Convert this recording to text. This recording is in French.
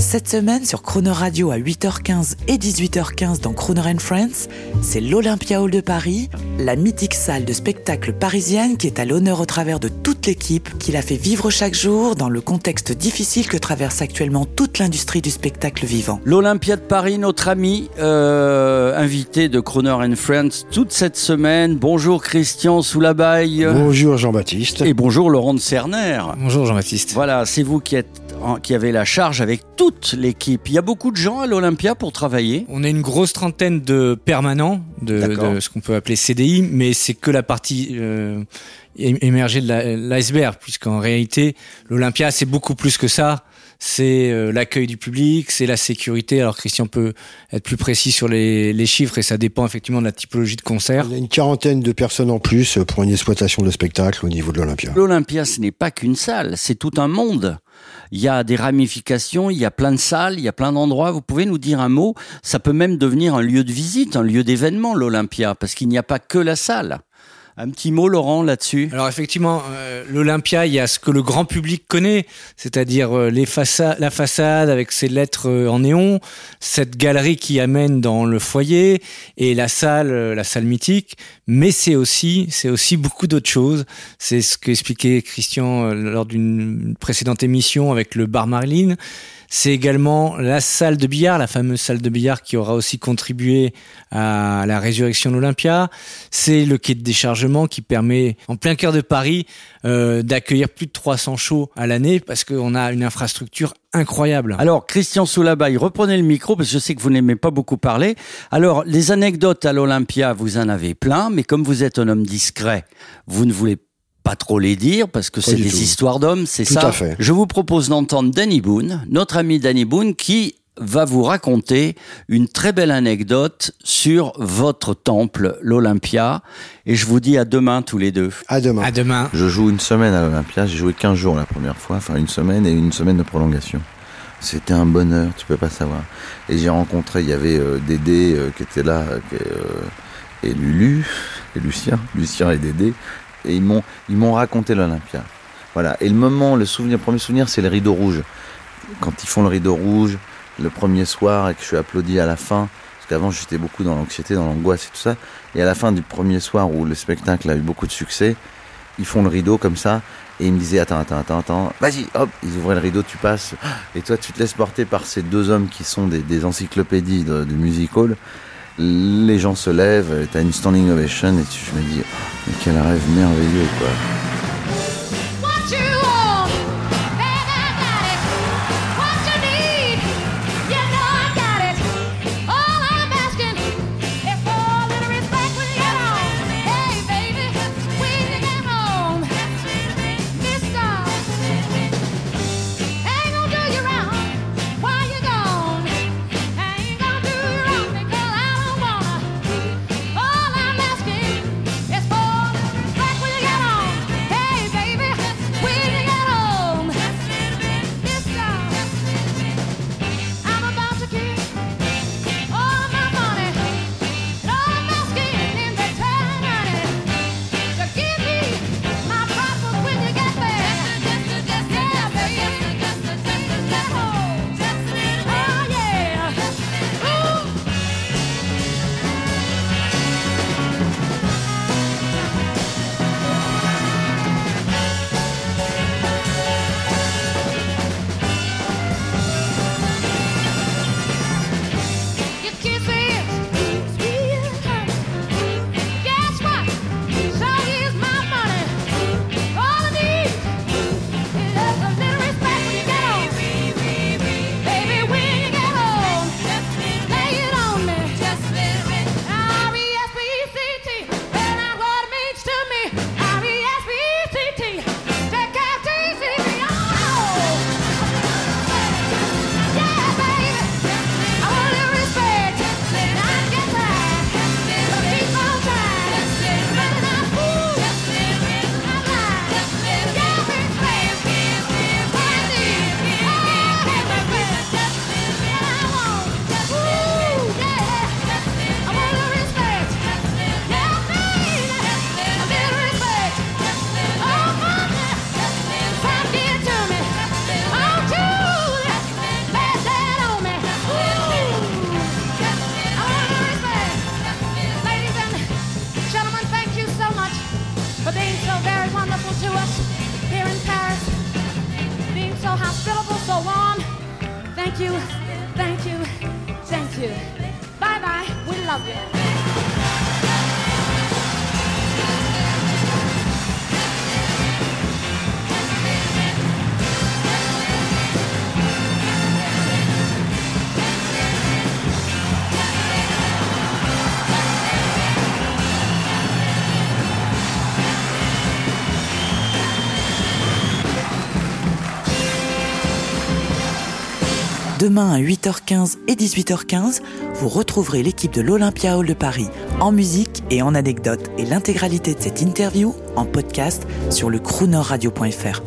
Cette semaine sur Croner Radio à 8h15 et 18h15 dans Croner and Friends, c'est l'Olympia Hall de Paris, la mythique salle de spectacle parisienne qui est à l'honneur au travers de toute l'équipe qui la fait vivre chaque jour dans le contexte difficile que traverse actuellement toute l'industrie du spectacle vivant. L'Olympia de Paris, notre ami euh, invité de and Friends toute cette semaine. Bonjour Christian Soulabaille. Bonjour Jean-Baptiste. Et bonjour Laurent de Cerner. Bonjour Jean-Baptiste. Voilà, c'est vous qui, êtes, qui avez la charge avec toute l'équipe. Il y a beaucoup de gens à l'Olympia pour travailler. On a une grosse trentaine de permanents, de, ce qu'on peut appeler CDI, mais c'est que la partie euh, émergée de l'iceberg, puisqu'en réalité, l'Olympia, c'est beaucoup plus que ça. C'est euh, l'accueil du public, c'est la sécurité. Alors Christian peut être plus précis sur les, les chiffres et ça dépend effectivement de la typologie de concert. On a une quarantaine de personnes en plus pour une exploitation de spectacle au niveau de l'Olympia. L'Olympia, ce n'est pas qu'une salle, c'est tout un monde. Il y a des ramifications, il y a plein de salles, il y a plein d'endroits. Vous pouvez nous dire un mot Ça peut même devenir un lieu de visite, un lieu d'événement, l'Olympia, parce qu'il n'y a pas que la salle. Un petit mot, Laurent, là-dessus? Alors effectivement, euh, l'Olympia, il y a ce que le grand public connaît, c'est-à-dire euh, la façade avec ses lettres euh, en néon, cette galerie qui amène dans le foyer et la salle, la salle mythique. Mais c'est aussi, c'est aussi beaucoup d'autres choses. C'est ce qu'expliquait Christian lors d'une précédente émission avec le bar Marilyn. C'est également la salle de billard, la fameuse salle de billard qui aura aussi contribué à la résurrection de l'Olympia. C'est le quai de qui permet, en plein cœur de Paris, euh, d'accueillir plus de 300 shows à l'année parce qu'on a une infrastructure incroyable. Alors, Christian Soulabaille, reprenez le micro, parce que je sais que vous n'aimez pas beaucoup parler. Alors, les anecdotes à l'Olympia, vous en avez plein, mais comme vous êtes un homme discret, vous ne voulez pas trop les dire, parce que c'est des tout. histoires d'hommes, c'est Tout ça à fait. Je vous propose d'entendre Danny Boone, notre ami Danny Boone, qui va vous raconter une très belle anecdote sur votre temple, l'Olympia. Et je vous dis à demain tous les deux. À demain. À demain. Je joue une semaine à l'Olympia, j'ai joué 15 jours la première fois, enfin une semaine et une semaine de prolongation. C'était un bonheur, tu peux pas savoir. Et j'ai rencontré, il y avait euh, Dédé euh, qui était là, euh, qui, euh, et Lulu, et Lucien, Lucien et Dédé, et ils m'ont, ils m'ont raconté l'Olympia. Voilà. Et le moment, le souvenir, le premier souvenir, c'est le rideau rouge. Quand ils font le rideau rouge, le premier soir, et que je suis applaudi à la fin, parce qu'avant j'étais beaucoup dans l'anxiété, dans l'angoisse et tout ça, et à la fin du premier soir où le spectacle a eu beaucoup de succès, ils font le rideau comme ça, et ils me disaient attends, attends, attends, attends, vas-y, hop, ils ouvraient le rideau, tu passes, et toi tu te laisses porter par ces deux hommes qui sont des, encyclopédies de, music hall. Les gens se lèvent, t'as une standing ovation, et je me dis, oh, mais quel rêve merveilleux, quoi. Thank you, thank you. Thank you. Bye bye, we love you. Demain à 8h15 et 18h15, vous retrouverez l'équipe de l'Olympia Hall de Paris en musique et en anecdotes et l'intégralité de cette interview en podcast sur le croonerradio.fr.